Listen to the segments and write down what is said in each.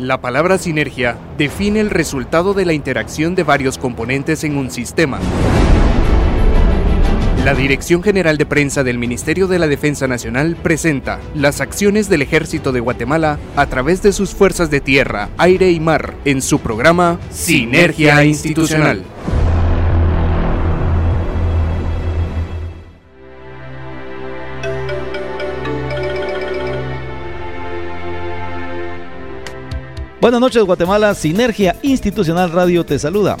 La palabra sinergia define el resultado de la interacción de varios componentes en un sistema. La Dirección General de Prensa del Ministerio de la Defensa Nacional presenta las acciones del Ejército de Guatemala a través de sus fuerzas de tierra, aire y mar en su programa Sinergia Institucional. Buenas noches Guatemala, Sinergia Institucional Radio te saluda.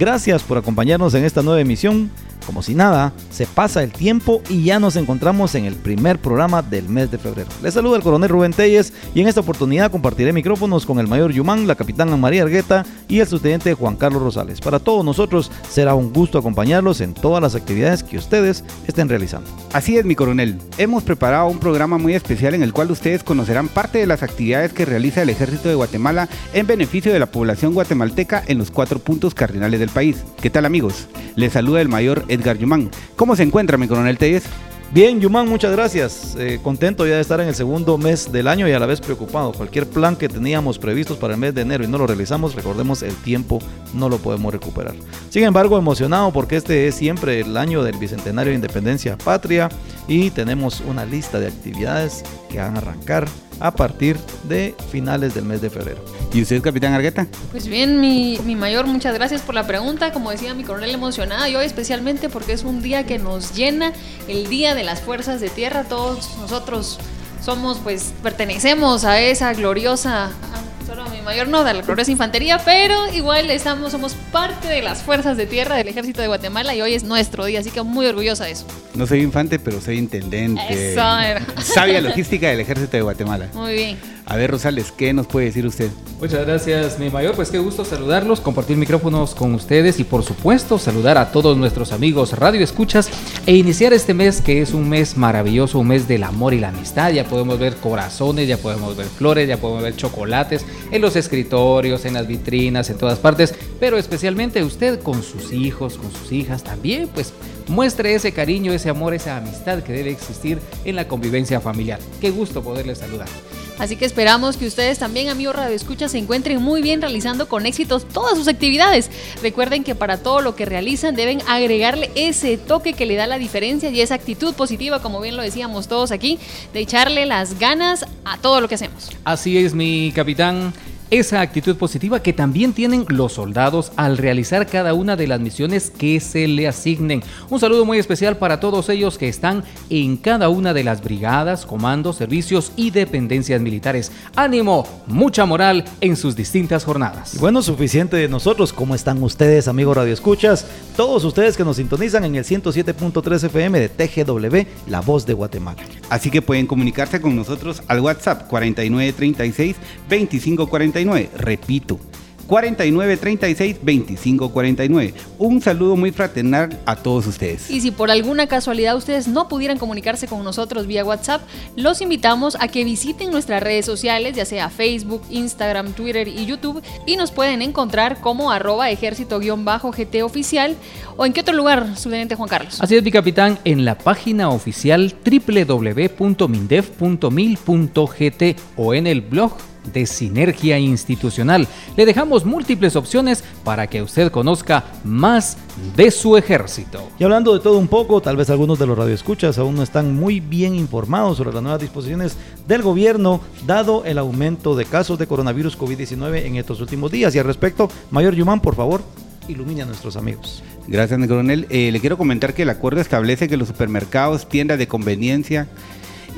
Gracias por acompañarnos en esta nueva emisión como si nada, se pasa el tiempo y ya nos encontramos en el primer programa del mes de febrero. Les saluda el coronel Rubén Telles y en esta oportunidad compartiré micrófonos con el mayor Yumán, la capitana María Argueta y el subteniente Juan Carlos Rosales. Para todos nosotros será un gusto acompañarlos en todas las actividades que ustedes estén realizando. Así es, mi coronel. Hemos preparado un programa muy especial en el cual ustedes conocerán parte de las actividades que realiza el Ejército de Guatemala en beneficio de la población guatemalteca en los cuatro puntos cardinales del país. ¿Qué tal amigos? Les saluda el mayor Edgar Yumán. ¿Cómo se encuentra mi coronel Telles? Bien, Yumán, muchas gracias. Eh, contento ya de estar en el segundo mes del año y a la vez preocupado. Cualquier plan que teníamos previstos para el mes de enero y no lo realizamos, recordemos, el tiempo no lo podemos recuperar. Sin embargo, emocionado porque este es siempre el año del Bicentenario de Independencia Patria y tenemos una lista de actividades que van a arrancar a partir de finales del mes de febrero. ¿Y usted, capitán Argueta? Pues bien, mi, mi, mayor, muchas gracias por la pregunta. Como decía mi coronel, emocionada. Y hoy especialmente porque es un día que nos llena, el Día de las Fuerzas de Tierra. Todos nosotros somos, pues, pertenecemos a esa gloriosa solo mi mayor no de la gloriosa infantería, pero igual estamos, somos parte de las fuerzas de tierra del ejército de Guatemala y hoy es nuestro día, así que muy orgullosa de eso. No soy infante, pero soy intendente. Eso era. Sabia logística del ejército de Guatemala. Muy bien. A ver, Rosales, ¿qué nos puede decir usted? Muchas gracias, mi mayor. Pues qué gusto saludarlos, compartir micrófonos con ustedes y por supuesto saludar a todos nuestros amigos Radio Escuchas e iniciar este mes que es un mes maravilloso, un mes del amor y la amistad. Ya podemos ver corazones, ya podemos ver flores, ya podemos ver chocolates en los escritorios, en las vitrinas, en todas partes, pero especialmente usted con sus hijos, con sus hijas también, pues muestre ese cariño, ese amor, esa amistad que debe existir en la convivencia familiar. Qué gusto poderles saludar. Así que esperamos que ustedes también, amigos Radio Escucha, se encuentren muy bien realizando con éxitos todas sus actividades. Recuerden que para todo lo que realizan deben agregarle ese toque que le da la diferencia y esa actitud positiva, como bien lo decíamos todos aquí, de echarle las ganas a todo lo que hacemos. Así es, mi capitán esa actitud positiva que también tienen los soldados al realizar cada una de las misiones que se le asignen. Un saludo muy especial para todos ellos que están en cada una de las brigadas, comandos, servicios y dependencias militares. Ánimo, mucha moral en sus distintas jornadas. bueno, suficiente de nosotros. ¿Cómo están ustedes, amigos Radio Escuchas? Todos ustedes que nos sintonizan en el 107.3 FM de TGW, La Voz de Guatemala. Así que pueden comunicarse con nosotros al WhatsApp 4936 2540 Repito, 4936-2549. Un saludo muy fraternal a todos ustedes. Y si por alguna casualidad ustedes no pudieran comunicarse con nosotros vía WhatsApp, los invitamos a que visiten nuestras redes sociales, ya sea Facebook, Instagram, Twitter y YouTube, y nos pueden encontrar como arroba ejército-gt oficial o en qué otro lugar, subteniente Juan Carlos. Así es, mi capitán, en la página oficial www.mindef.mil.gt o en el blog de sinergia institucional. Le dejamos múltiples opciones para que usted conozca más de su ejército. Y hablando de todo un poco, tal vez algunos de los radioescuchas aún no están muy bien informados sobre las nuevas disposiciones del gobierno, dado el aumento de casos de coronavirus COVID-19 en estos últimos días. Y al respecto, Mayor Yumán, por favor, ilumine a nuestros amigos. Gracias, coronel. Eh, le quiero comentar que el acuerdo establece que los supermercados, tiendas de conveniencia,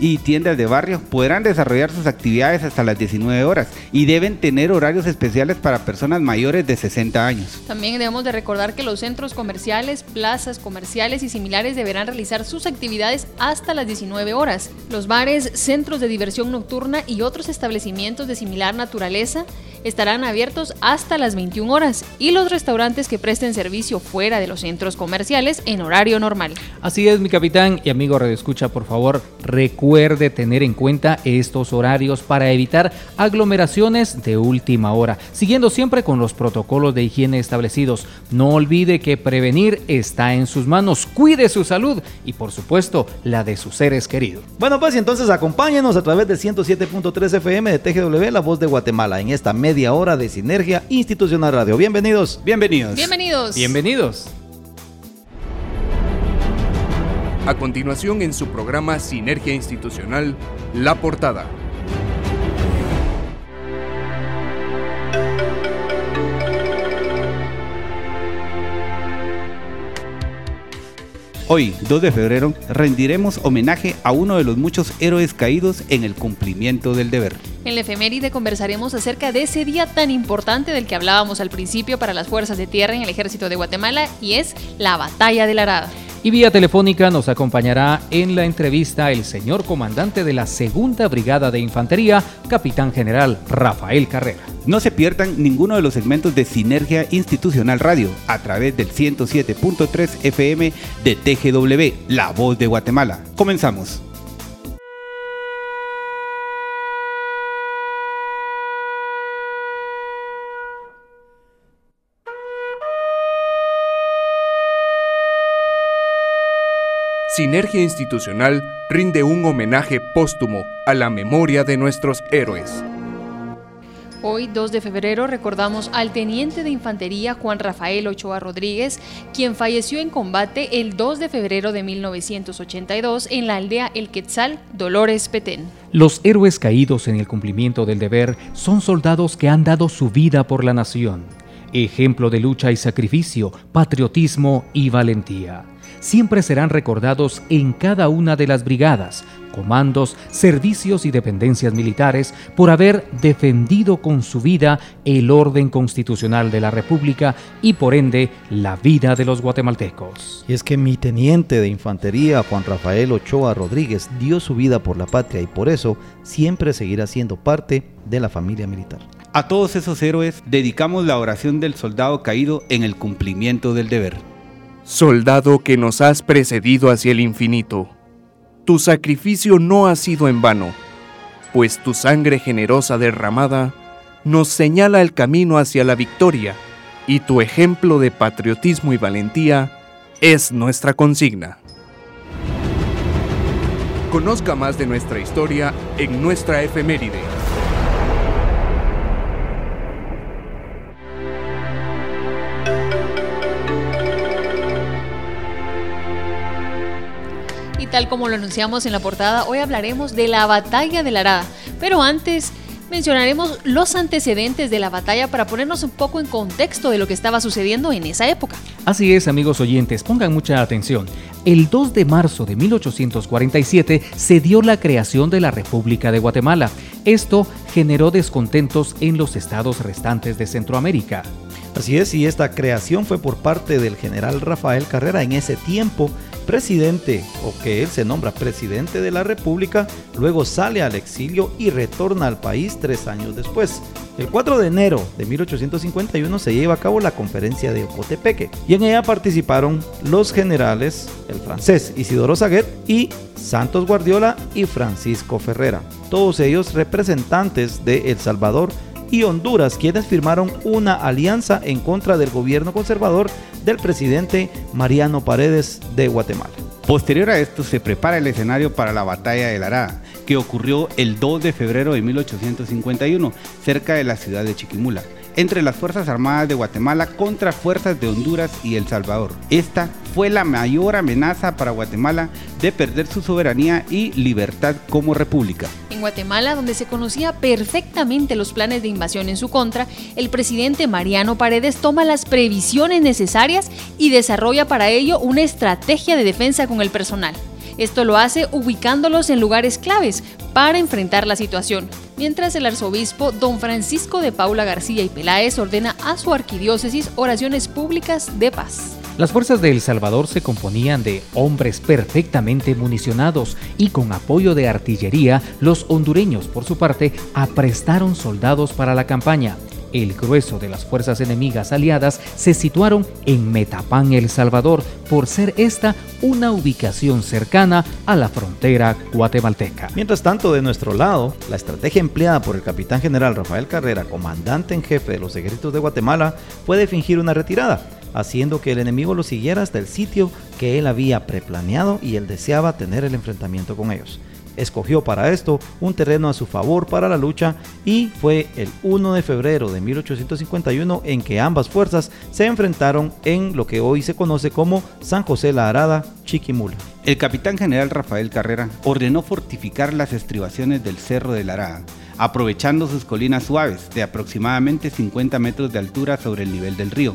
y tiendas de barrio podrán desarrollar sus actividades hasta las 19 horas y deben tener horarios especiales para personas mayores de 60 años. También debemos de recordar que los centros comerciales, plazas comerciales y similares deberán realizar sus actividades hasta las 19 horas. Los bares, centros de diversión nocturna y otros establecimientos de similar naturaleza estarán abiertos hasta las 21 horas y los restaurantes que presten servicio fuera de los centros comerciales en horario normal. Así es, mi capitán y amigo Radio Escucha, por favor, recuerde tener en cuenta estos horarios para evitar aglomeraciones de última hora, siguiendo siempre con los protocolos de higiene establecidos. No olvide que prevenir está en sus manos. Cuide su salud y, por supuesto, la de sus seres queridos. Bueno, pues y entonces acompáñenos a través de 107.3 FM de TGW, La Voz de Guatemala, en esta media hora de Sinergia Institucional Radio. Bienvenidos. Bienvenidos. Bienvenidos. Bienvenidos. A continuación en su programa Sinergia Institucional, La Portada. Hoy, 2 de febrero, rendiremos homenaje a uno de los muchos héroes caídos en el cumplimiento del deber. En la efeméride conversaremos acerca de ese día tan importante del que hablábamos al principio para las fuerzas de tierra en el ejército de Guatemala y es la Batalla de la Arada. Y vía telefónica nos acompañará en la entrevista el señor comandante de la Segunda Brigada de Infantería, capitán general Rafael Carrera. No se pierdan ninguno de los segmentos de Sinergia Institucional Radio a través del 107.3 FM de TGW, La Voz de Guatemala. Comenzamos. Sinergia Institucional rinde un homenaje póstumo a la memoria de nuestros héroes. Hoy, 2 de febrero, recordamos al teniente de infantería Juan Rafael Ochoa Rodríguez, quien falleció en combate el 2 de febrero de 1982 en la aldea El Quetzal, Dolores Petén. Los héroes caídos en el cumplimiento del deber son soldados que han dado su vida por la nación, ejemplo de lucha y sacrificio, patriotismo y valentía siempre serán recordados en cada una de las brigadas, comandos, servicios y dependencias militares por haber defendido con su vida el orden constitucional de la República y por ende la vida de los guatemaltecos. Y es que mi teniente de infantería, Juan Rafael Ochoa Rodríguez, dio su vida por la patria y por eso siempre seguirá siendo parte de la familia militar. A todos esos héroes dedicamos la oración del soldado caído en el cumplimiento del deber. Soldado que nos has precedido hacia el infinito, tu sacrificio no ha sido en vano, pues tu sangre generosa derramada nos señala el camino hacia la victoria y tu ejemplo de patriotismo y valentía es nuestra consigna. Conozca más de nuestra historia en nuestra efeméride. Tal como lo anunciamos en la portada, hoy hablaremos de la batalla de la Arada. Pero antes mencionaremos los antecedentes de la batalla para ponernos un poco en contexto de lo que estaba sucediendo en esa época. Así es, amigos oyentes, pongan mucha atención. El 2 de marzo de 1847 se dio la creación de la República de Guatemala. Esto generó descontentos en los estados restantes de Centroamérica. Así es, y esta creación fue por parte del general Rafael Carrera en ese tiempo presidente, o que él se nombra presidente de la República, luego sale al exilio y retorna al país tres años después. El 4 de enero de 1851 se lleva a cabo la conferencia de Ocotepeque y en ella participaron los generales, el francés Isidoro Saguet y Santos Guardiola y Francisco Ferrera, todos ellos representantes de El Salvador y Honduras, quienes firmaron una alianza en contra del gobierno conservador del presidente Mariano Paredes de Guatemala. Posterior a esto se prepara el escenario para la batalla de la Arada, que ocurrió el 2 de febrero de 1851, cerca de la ciudad de Chiquimula entre las Fuerzas Armadas de Guatemala contra fuerzas de Honduras y El Salvador. Esta fue la mayor amenaza para Guatemala de perder su soberanía y libertad como república. En Guatemala, donde se conocía perfectamente los planes de invasión en su contra, el presidente Mariano Paredes toma las previsiones necesarias y desarrolla para ello una estrategia de defensa con el personal. Esto lo hace ubicándolos en lugares claves para enfrentar la situación, mientras el arzobispo don Francisco de Paula García y Peláez ordena a su arquidiócesis oraciones públicas de paz. Las fuerzas de El Salvador se componían de hombres perfectamente municionados y con apoyo de artillería, los hondureños, por su parte, aprestaron soldados para la campaña. El grueso de las fuerzas enemigas aliadas se situaron en Metapán, El Salvador, por ser esta una ubicación cercana a la frontera guatemalteca. Mientras tanto, de nuestro lado, la estrategia empleada por el capitán general Rafael Carrera, comandante en jefe de los ejércitos de Guatemala, fue de fingir una retirada, haciendo que el enemigo lo siguiera hasta el sitio que él había preplaneado y él deseaba tener el enfrentamiento con ellos escogió para esto un terreno a su favor para la lucha y fue el 1 de febrero de 1851 en que ambas fuerzas se enfrentaron en lo que hoy se conoce como San José la Arada, Chiquimula. El capitán general Rafael Carrera ordenó fortificar las estribaciones del Cerro de la Arada, aprovechando sus colinas suaves de aproximadamente 50 metros de altura sobre el nivel del río.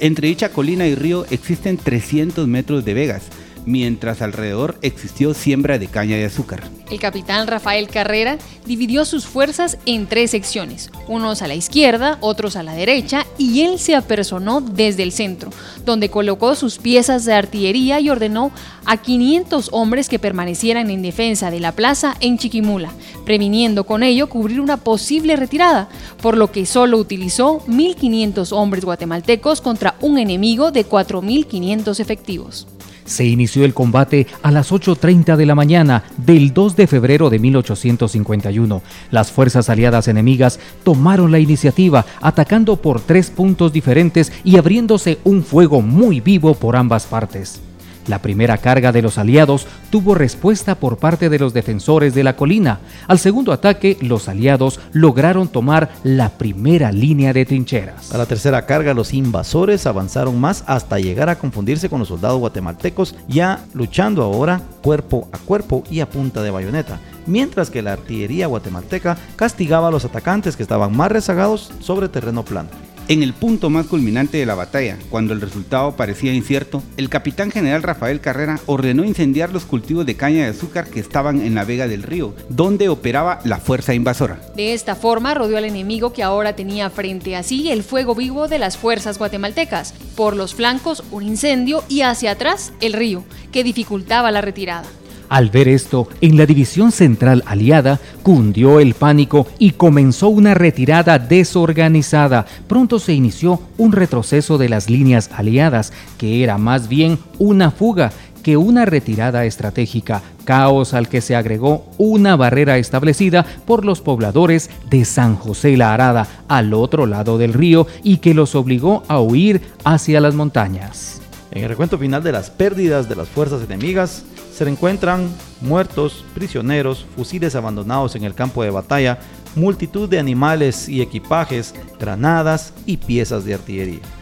Entre dicha colina y río existen 300 metros de vegas, mientras alrededor existió siembra de caña de azúcar. El capitán Rafael Carrera dividió sus fuerzas en tres secciones, unos a la izquierda, otros a la derecha, y él se apersonó desde el centro, donde colocó sus piezas de artillería y ordenó a 500 hombres que permanecieran en defensa de la plaza en Chiquimula, previniendo con ello cubrir una posible retirada, por lo que solo utilizó 1.500 hombres guatemaltecos contra un enemigo de 4.500 efectivos. Se inició el combate a las 8.30 de la mañana del 2 de febrero de 1851. Las fuerzas aliadas enemigas tomaron la iniciativa, atacando por tres puntos diferentes y abriéndose un fuego muy vivo por ambas partes. La primera carga de los aliados tuvo respuesta por parte de los defensores de la colina. Al segundo ataque, los aliados lograron tomar la primera línea de trincheras. A la tercera carga, los invasores avanzaron más hasta llegar a confundirse con los soldados guatemaltecos, ya luchando ahora cuerpo a cuerpo y a punta de bayoneta mientras que la artillería guatemalteca castigaba a los atacantes que estaban más rezagados sobre terreno plano. En el punto más culminante de la batalla, cuando el resultado parecía incierto, el capitán general Rafael Carrera ordenó incendiar los cultivos de caña de azúcar que estaban en la vega del río, donde operaba la fuerza invasora. De esta forma rodeó al enemigo que ahora tenía frente a sí el fuego vivo de las fuerzas guatemaltecas, por los flancos un incendio y hacia atrás el río, que dificultaba la retirada. Al ver esto, en la división central aliada cundió el pánico y comenzó una retirada desorganizada. Pronto se inició un retroceso de las líneas aliadas, que era más bien una fuga que una retirada estratégica, caos al que se agregó una barrera establecida por los pobladores de San José la Arada al otro lado del río y que los obligó a huir hacia las montañas. En el recuento final de las pérdidas de las fuerzas enemigas, se encuentran muertos, prisioneros, fusiles abandonados en el campo de batalla, multitud de animales y equipajes, granadas y piezas de artillería.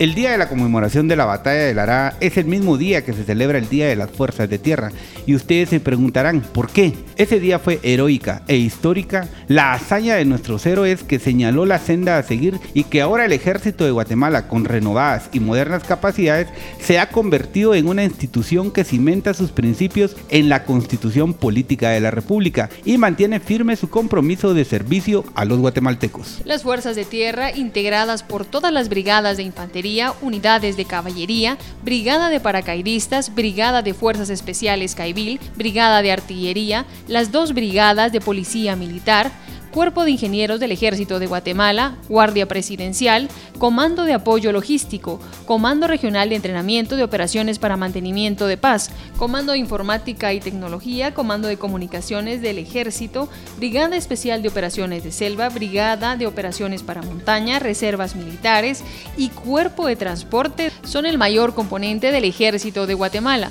El día de la conmemoración de la batalla de Lara es el mismo día que se celebra el Día de las Fuerzas de Tierra. Y ustedes se preguntarán, ¿por qué? Ese día fue heroica e histórica la hazaña de nuestros héroes que señaló la senda a seguir y que ahora el ejército de Guatemala, con renovadas y modernas capacidades, se ha convertido en una institución que cimenta sus principios en la constitución política de la República y mantiene firme su compromiso de servicio a los guatemaltecos. Las Fuerzas de Tierra, integradas por todas las brigadas de infantería, unidades de caballería, brigada de paracaidistas, brigada de fuerzas especiales Caibil, brigada de artillería, las dos brigadas de policía militar, Cuerpo de Ingenieros del Ejército de Guatemala, Guardia Presidencial, Comando de Apoyo Logístico, Comando Regional de Entrenamiento de Operaciones para Mantenimiento de Paz, Comando de Informática y Tecnología, Comando de Comunicaciones del Ejército, Brigada Especial de Operaciones de Selva, Brigada de Operaciones para Montaña, Reservas Militares y Cuerpo de Transporte son el mayor componente del Ejército de Guatemala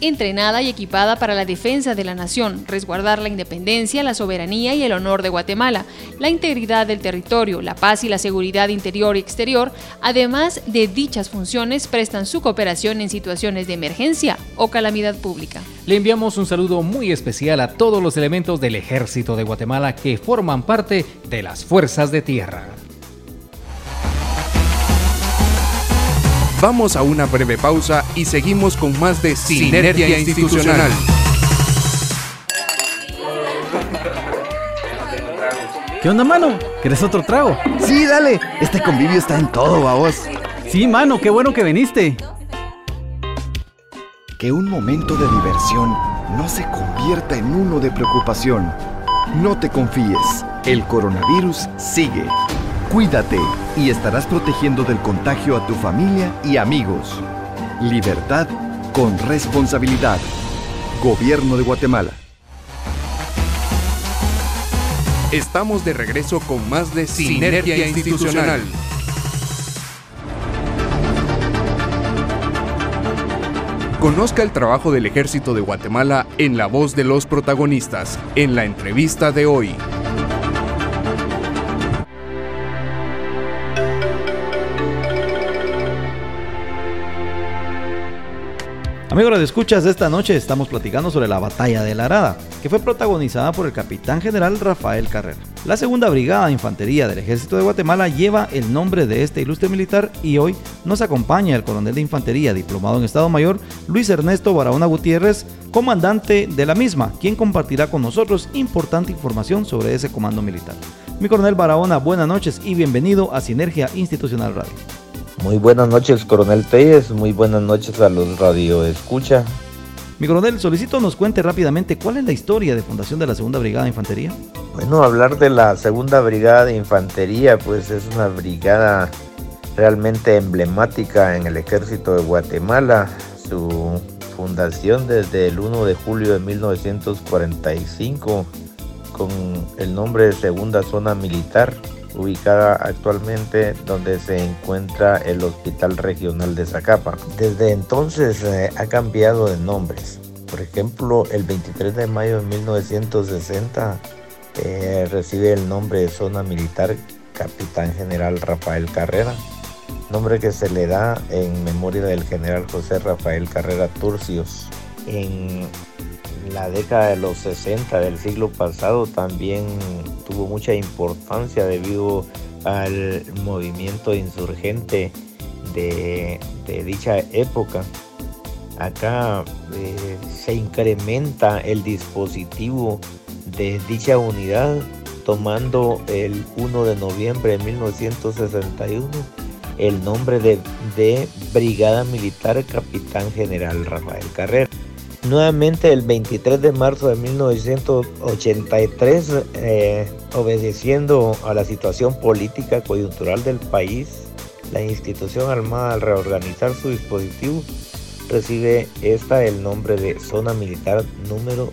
entrenada y equipada para la defensa de la nación, resguardar la independencia, la soberanía y el honor de Guatemala, la integridad del territorio, la paz y la seguridad interior y exterior, además de dichas funciones prestan su cooperación en situaciones de emergencia o calamidad pública. Le enviamos un saludo muy especial a todos los elementos del ejército de Guatemala que forman parte de las fuerzas de tierra. Vamos a una breve pausa y seguimos con más de Sinergia, Institucional. ¿Qué onda, mano? ¿Quieres otro trago? Sí, dale. Este convivio está en todo, vos. Sí, mano, qué bueno que viniste. Que un momento de diversión no se convierta en uno de preocupación. No te confíes, el coronavirus sigue. Cuídate y estarás protegiendo del contagio a tu familia y amigos. Libertad con responsabilidad. Gobierno de Guatemala. Estamos de regreso con más de Sinergia, Institucional. Conozca el trabajo del Ejército de Guatemala en la voz de los protagonistas, en la entrevista de hoy. Amigos de escuchas, esta noche estamos platicando sobre la batalla de la Arada, que fue protagonizada por el capitán general Rafael Carrera. La segunda brigada de infantería del ejército de Guatemala lleva el nombre de este ilustre militar y hoy nos acompaña el coronel de infantería diplomado en Estado Mayor, Luis Ernesto Barahona Gutiérrez, comandante de la misma, quien compartirá con nosotros importante información sobre ese comando militar. Mi coronel Barahona, buenas noches y bienvenido a Sinergia Institucional Radio. Muy buenas noches, coronel Telles. Muy buenas noches a los radio escucha. Mi coronel, solicito nos cuente rápidamente cuál es la historia de fundación de la Segunda Brigada de Infantería. Bueno, hablar de la Segunda Brigada de Infantería, pues es una brigada realmente emblemática en el ejército de Guatemala. Su fundación desde el 1 de julio de 1945 con el nombre de Segunda Zona Militar ubicada actualmente donde se encuentra el Hospital Regional de Zacapa. Desde entonces eh, ha cambiado de nombres. Por ejemplo, el 23 de mayo de 1960 eh, recibe el nombre de Zona Militar Capitán General Rafael Carrera, nombre que se le da en memoria del general José Rafael Carrera Turcios. En la década de los 60 del siglo pasado también tuvo mucha importancia debido al movimiento insurgente de, dicha época. Acá eh, se incrementa el dispositivo de dicha unidad tomando el 1 de noviembre de 1961 el nombre de, de Brigada Militar Capitán General Rafael Carrera. Nuevamente el 23 de marzo de 1983, eh, obedeciendo a la situación política coyuntural del país, la institución armada al reorganizar su dispositivo recibe esta el nombre de Zona Militar número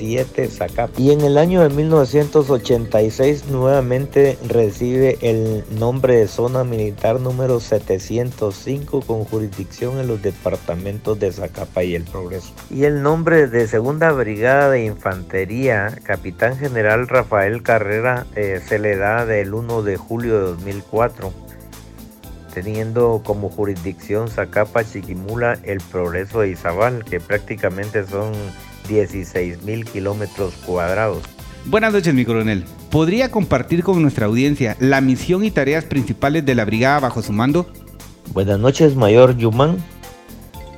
y en el año de 1986 nuevamente recibe el nombre de zona militar número 705 con jurisdicción en los departamentos de Zacapa y El Progreso. Y el nombre de Segunda Brigada de Infantería, Capitán General Rafael Carrera, eh, se le da del 1 de julio de 2004 teniendo como jurisdicción Zacapa, Chiquimula, El Progreso e Izabal, que prácticamente son 16 mil kilómetros cuadrados. Buenas noches, mi coronel. ¿Podría compartir con nuestra audiencia la misión y tareas principales de la brigada bajo su mando? Buenas noches, mayor Yumán.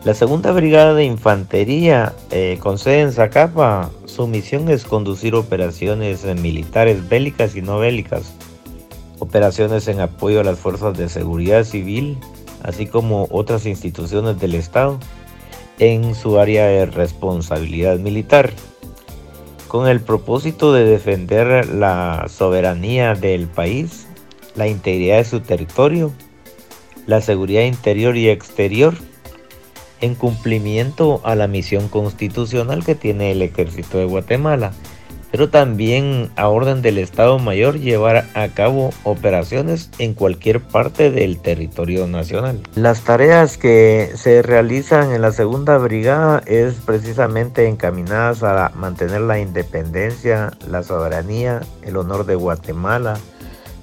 La segunda brigada de infantería eh, con sede en Zacapa, su misión es conducir operaciones militares bélicas y no bélicas, operaciones en apoyo a las fuerzas de seguridad civil, así como otras instituciones del Estado en su área de responsabilidad militar, con el propósito de defender la soberanía del país, la integridad de su territorio, la seguridad interior y exterior, en cumplimiento a la misión constitucional que tiene el ejército de Guatemala pero también a orden del Estado Mayor llevar a cabo operaciones en cualquier parte del territorio nacional. Las tareas que se realizan en la segunda brigada es precisamente encaminadas a mantener la independencia, la soberanía, el honor de Guatemala,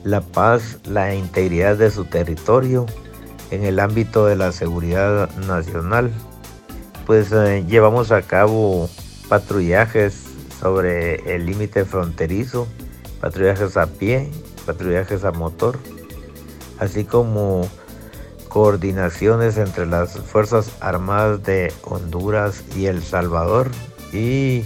la paz, la integridad de su territorio en el ámbito de la seguridad nacional. Pues eh, llevamos a cabo patrullajes sobre el límite fronterizo, patrullajes a pie, patrullajes a motor, así como coordinaciones entre las Fuerzas Armadas de Honduras y El Salvador y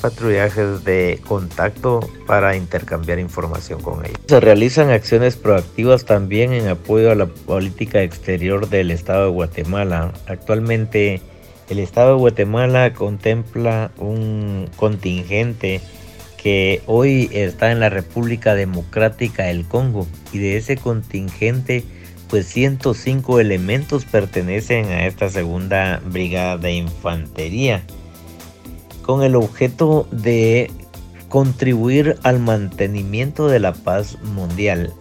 patrullajes de contacto para intercambiar información con ellos. Se realizan acciones proactivas también en apoyo a la política exterior del Estado de Guatemala. Actualmente el Estado de Guatemala contempla un contingente que hoy está en la República Democrática del Congo y de ese contingente pues 105 elementos pertenecen a esta segunda brigada de infantería con el objeto de contribuir al mantenimiento de la paz mundial.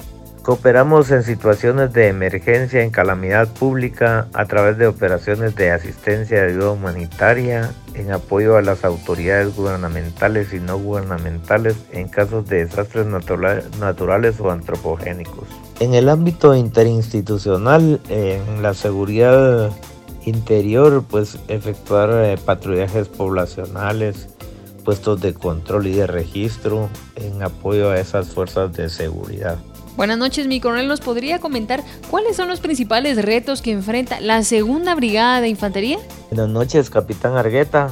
Cooperamos en situaciones de emergencia, en calamidad pública, a través de operaciones de asistencia de ayuda humanitaria, en apoyo a las autoridades gubernamentales y no gubernamentales en casos de desastres naturales o antropogénicos. En el ámbito interinstitucional, en la seguridad interior, pues efectuar eh, patrullajes poblacionales, puestos de control y de registro en apoyo a esas fuerzas de seguridad. Buenas noches, mi coronel. ¿Nos podría comentar cuáles son los principales retos que enfrenta la segunda brigada de infantería? Buenas noches, capitán Argueta.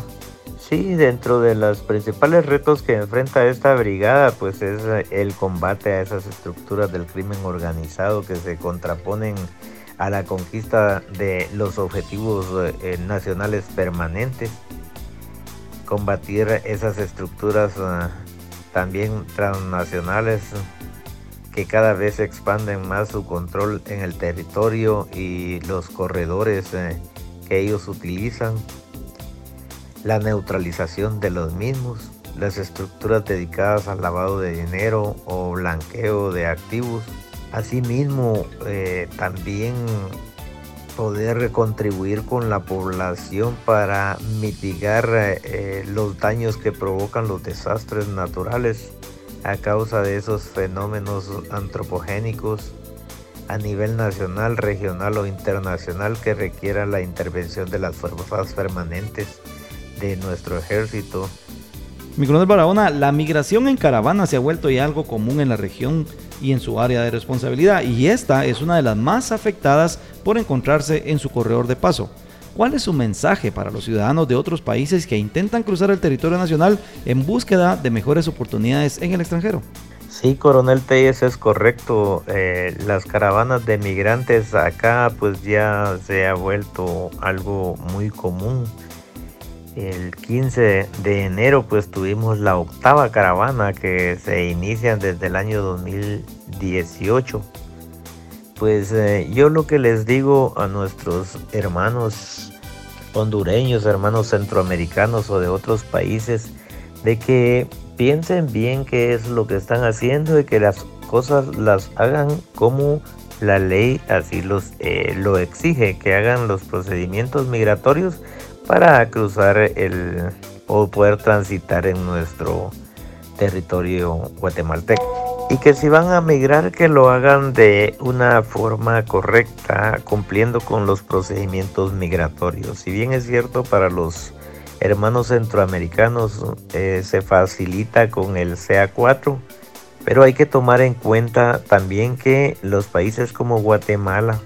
Sí, dentro de los principales retos que enfrenta esta brigada, pues es el combate a esas estructuras del crimen organizado que se contraponen a la conquista de los objetivos eh, nacionales permanentes, combatir esas estructuras eh, también transnacionales que cada vez expanden más su control en el territorio y los corredores eh, que ellos utilizan, la neutralización de los mismos, las estructuras dedicadas al lavado de dinero o blanqueo de activos. Asimismo, eh, también poder contribuir con la población para mitigar eh, los daños que provocan los desastres naturales a causa de esos fenómenos antropogénicos a nivel nacional, regional o internacional que requiera la intervención de las fuerzas permanentes de nuestro ejército. Mi coronel Barahona, la migración en caravana se ha vuelto ya algo común en la región y en su área de responsabilidad y esta es una de las más afectadas por encontrarse en su corredor de paso. ¿Cuál es su mensaje para los ciudadanos de otros países que intentan cruzar el territorio nacional en búsqueda de mejores oportunidades en el extranjero? Sí, coronel Telles, es correcto. Eh, las caravanas de migrantes acá pues ya se ha vuelto algo muy común. El 15 de enero pues tuvimos la octava caravana que se inicia desde el año 2018 pues eh, yo lo que les digo a nuestros hermanos hondureños, hermanos centroamericanos o de otros países, de que piensen bien qué es lo que están haciendo y que las cosas las hagan como la ley así los, eh, lo exige, que hagan los procedimientos migratorios para cruzar el o poder transitar en nuestro territorio guatemalteco y que si van a migrar que lo hagan de una forma correcta, cumpliendo con los procedimientos migratorios. Si bien es cierto para los hermanos centroamericanos eh, se facilita con el CA4, pero hay que tomar en cuenta también que los países como Guatemala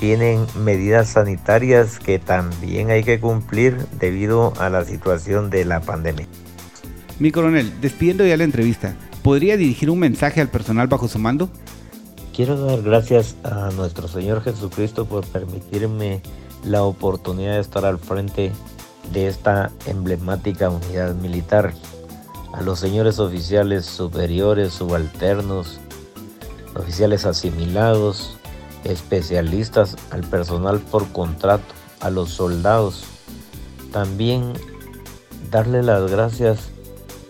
tienen medidas sanitarias que también hay que cumplir debido a la situación de la pandemia. Mi coronel, despidiendo ya la entrevista, ¿podría dirigir un mensaje al personal bajo su mando? Quiero dar gracias a nuestro Señor Jesucristo por permitirme la oportunidad de estar al frente de esta emblemática unidad militar. A los señores oficiales superiores, subalternos, oficiales asimilados, especialistas, al personal por contrato, a los soldados. También darle las gracias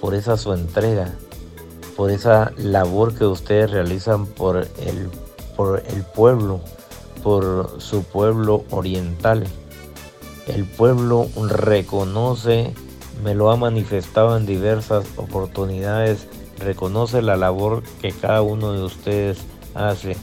por esa su entrega, por esa labor que ustedes realizan por el, por el pueblo, por su pueblo oriental. El pueblo reconoce, me lo ha manifestado en diversas oportunidades, reconoce la labor que cada uno de ustedes hace.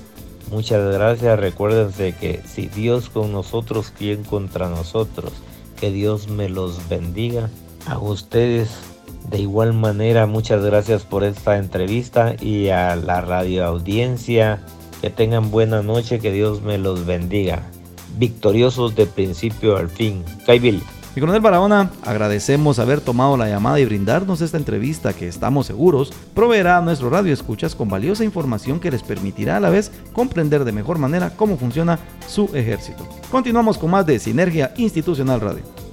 Muchas gracias, recuérdense que si Dios con nosotros, ¿quién contra nosotros? Que Dios me los bendiga a ustedes de igual manera, muchas gracias por esta entrevista y a la radio audiencia. Que tengan buena noche, que Dios me los bendiga. Victoriosos de principio al fin. Kaibil. Mi coronel Barahona, agradecemos haber tomado la llamada y brindarnos esta entrevista que estamos seguros proveerá a nuestro radio escuchas con valiosa información que les permitirá a la vez comprender de mejor manera cómo funciona su ejército. Continuamos con más de Sinergia Institucional Radio.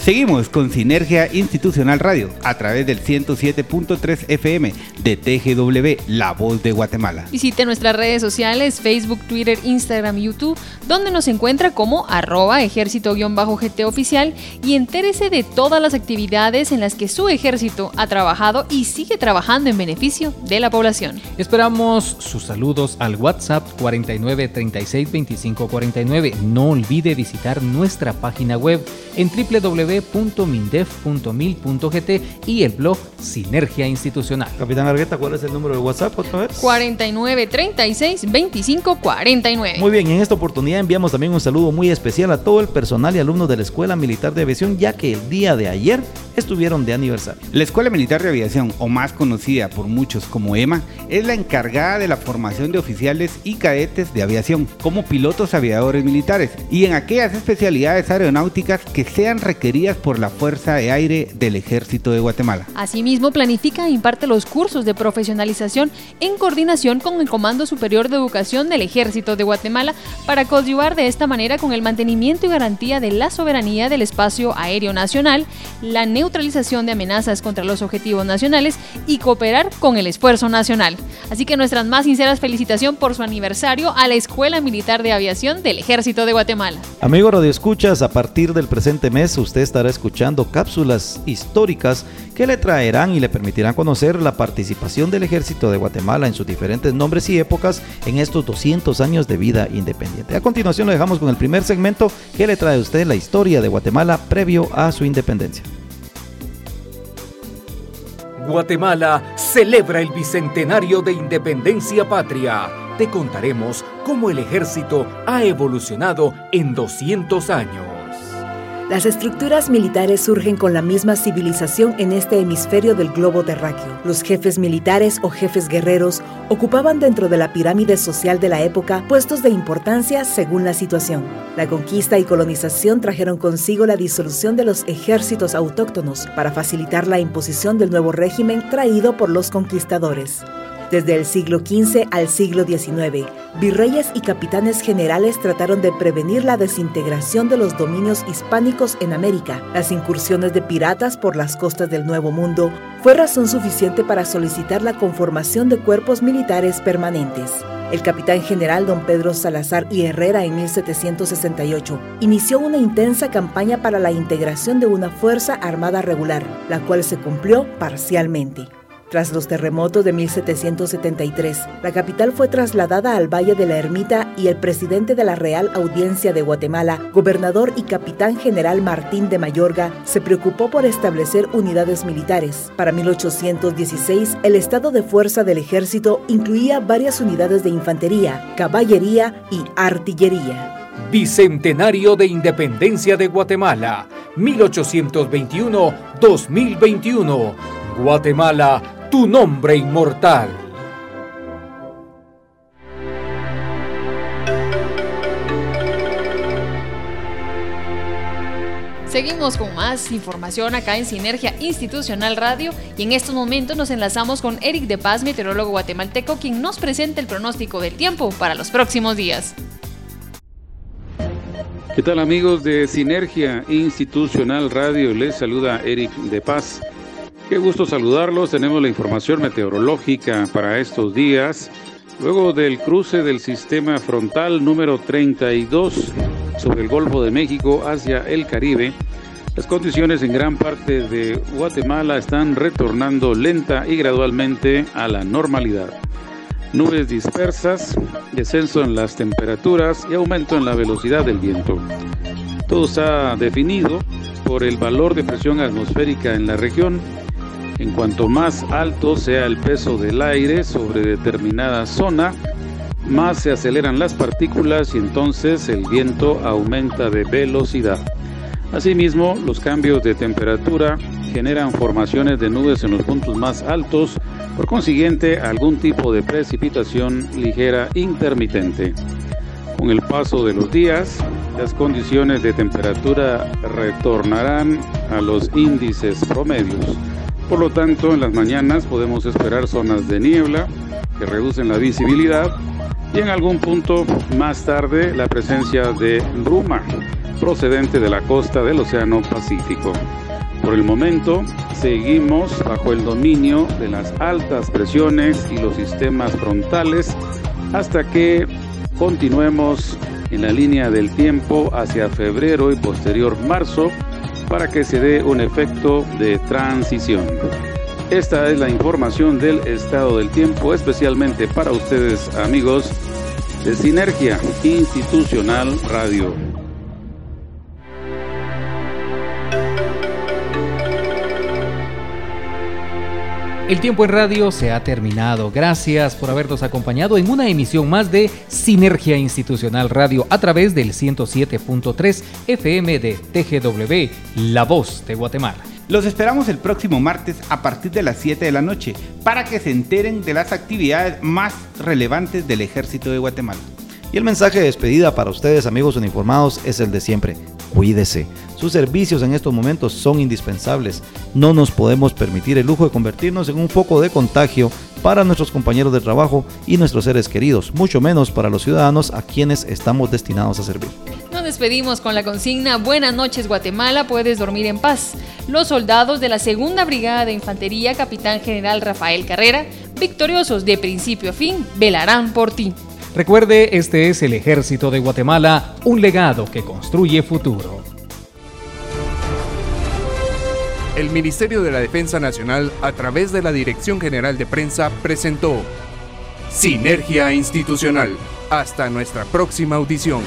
Seguimos con Sinergia Institucional Radio a través del 107.3 FM de TGW, La Voz de Guatemala. Visite nuestras redes sociales, Facebook, Twitter, Instagram, YouTube, donde nos encuentra como arroba ejército-gt oficial y entérese de todas las actividades en las que su ejército ha trabajado y sigue trabajando en beneficio de la población. Esperamos sus saludos al WhatsApp 49 36 25 49. No olvide visitar nuestra página web en www.mindef.mil.gt y el blog Sinergia Institucional. Capitán Argueta, ¿cuál es el número de WhatsApp otra vez? 49 36 25 49. Muy bien, en esta oportunidad enviamos también un saludo muy especial a todo el personal y alumnos de la Escuela Militar de Aviación, ya que el día de ayer estuvieron de aniversario. La Escuela Militar de Aviación, o más conocida por muchos como EMA, es la encargada de la formación de oficiales y cadetes de aviación como pilotos aviadores militares y en aquellas especialidades aeronáuticas que sean requeridas por la Fuerza de Aire del Ejército de Guatemala. Asimismo, planifica e imparte los cursos de profesionalización en coordinación con el Comando Superior de Educación del Ejército de Guatemala para coadyuvar de esta manera con el mantenimiento y garantía de la soberanía del espacio aéreo nacional, la neutralización de amenazas contra los objetivos nacionales y cooperar con el esfuerzo nacional. Así que nuestras más sinceras felicitaciones por su aniversario a la Escuela Militar de Aviación del Ejército de Guatemala. Amigo Radio Escuchas, a partir del presente mes usted estará escuchando cápsulas históricas que le traerán y le permitirán conocer la participación del Ejército de Guatemala en sus diferentes nombres y épocas en estos 200 años de vida independiente. A continuación lo dejamos con el primer segmento que le trae usted la historia de Guatemala previo a su independencia. Guatemala celebra el bicentenario de independencia patria. Te contaremos cómo el ejército ha evolucionado en 200 años. Las estructuras militares surgen con la misma civilización en este hemisferio del globo terráqueo. Los jefes militares o jefes guerreros ocupaban dentro de la pirámide social de la época puestos de importancia según la situación. La conquista y colonización trajeron consigo la disolución de los ejércitos autóctonos para facilitar la imposición del nuevo régimen traído por los conquistadores. Desde el siglo XV al siglo XIX, virreyes y capitanes generales trataron de prevenir la desintegración de los dominios hispánicos en América. Las incursiones de piratas por las costas del Nuevo Mundo fue razón suficiente para solicitar la conformación de cuerpos militares permanentes. El capitán general don Pedro Salazar y Herrera en 1768 inició una intensa campaña para la integración de una fuerza armada regular, la cual se cumplió parcialmente. Tras los terremotos de 1773, la capital fue trasladada al Valle de la Ermita y el presidente de la Real Audiencia de Guatemala, gobernador y capitán general Martín de Mayorga, se preocupó por establecer unidades militares. Para 1816, el estado de fuerza del ejército incluía varias unidades de infantería, caballería y artillería. Bicentenario de Independencia de Guatemala, 1821-2021. Guatemala, tu nombre inmortal. Seguimos con más información acá en Sinergia Institucional Radio y en estos momentos nos enlazamos con Eric de Paz, meteorólogo guatemalteco, quien nos presenta el pronóstico del tiempo para los próximos días. ¿Qué tal amigos de Sinergia Institucional Radio? Les saluda Eric de Paz. Qué gusto saludarlos. Tenemos la información meteorológica para estos días. Luego del cruce del sistema frontal número 32 sobre el Golfo de México hacia el Caribe, las condiciones en gran parte de Guatemala están retornando lenta y gradualmente a la normalidad. Nubes dispersas, descenso en las temperaturas y aumento en la velocidad del viento. Todo está definido por el valor de presión atmosférica en la región en cuanto más alto sea el peso del aire sobre determinada zona, más se aceleran las partículas y entonces el viento aumenta de velocidad. Asimismo, los cambios de temperatura generan formaciones de nubes en los puntos más altos, por consiguiente algún tipo de precipitación ligera intermitente. Con el paso de los días, las condiciones de temperatura retornarán a los índices promedios. Por lo tanto, en las mañanas podemos esperar zonas de niebla que reducen la visibilidad y en algún punto más tarde la presencia de bruma procedente de la costa del Océano Pacífico. Por el momento, seguimos bajo el dominio de las altas presiones y los sistemas frontales hasta que continuemos en la línea del tiempo hacia febrero y posterior marzo para que se dé un efecto de transición. Esta es la información del estado del tiempo, especialmente para ustedes amigos de Sinergia Institucional Radio. El tiempo en radio se ha terminado. Gracias por habernos acompañado en una emisión más de Sinergia Institucional Radio a través del 107.3 FM de TGW, La Voz de Guatemala. Los esperamos el próximo martes a partir de las 7 de la noche para que se enteren de las actividades más relevantes del Ejército de Guatemala. Y el mensaje de despedida para ustedes amigos uniformados es el de siempre. Cuídese. Sus servicios en estos momentos son indispensables. No nos podemos permitir el lujo de convertirnos en un foco de contagio para nuestros compañeros de trabajo y nuestros seres queridos, mucho menos para los ciudadanos a quienes estamos destinados a servir. Nos despedimos con la consigna Buenas noches Guatemala, puedes dormir en paz. Los soldados de la Segunda Brigada de Infantería, Capitán General Rafael Carrera, victoriosos de principio a fin, velarán por ti. Recuerde, este es el Ejército de Guatemala, un legado que construye futuro. El Ministerio de la Defensa Nacional, a través de la Dirección General de Prensa, presentó Sinergia Institucional. Hasta nuestra próxima audición.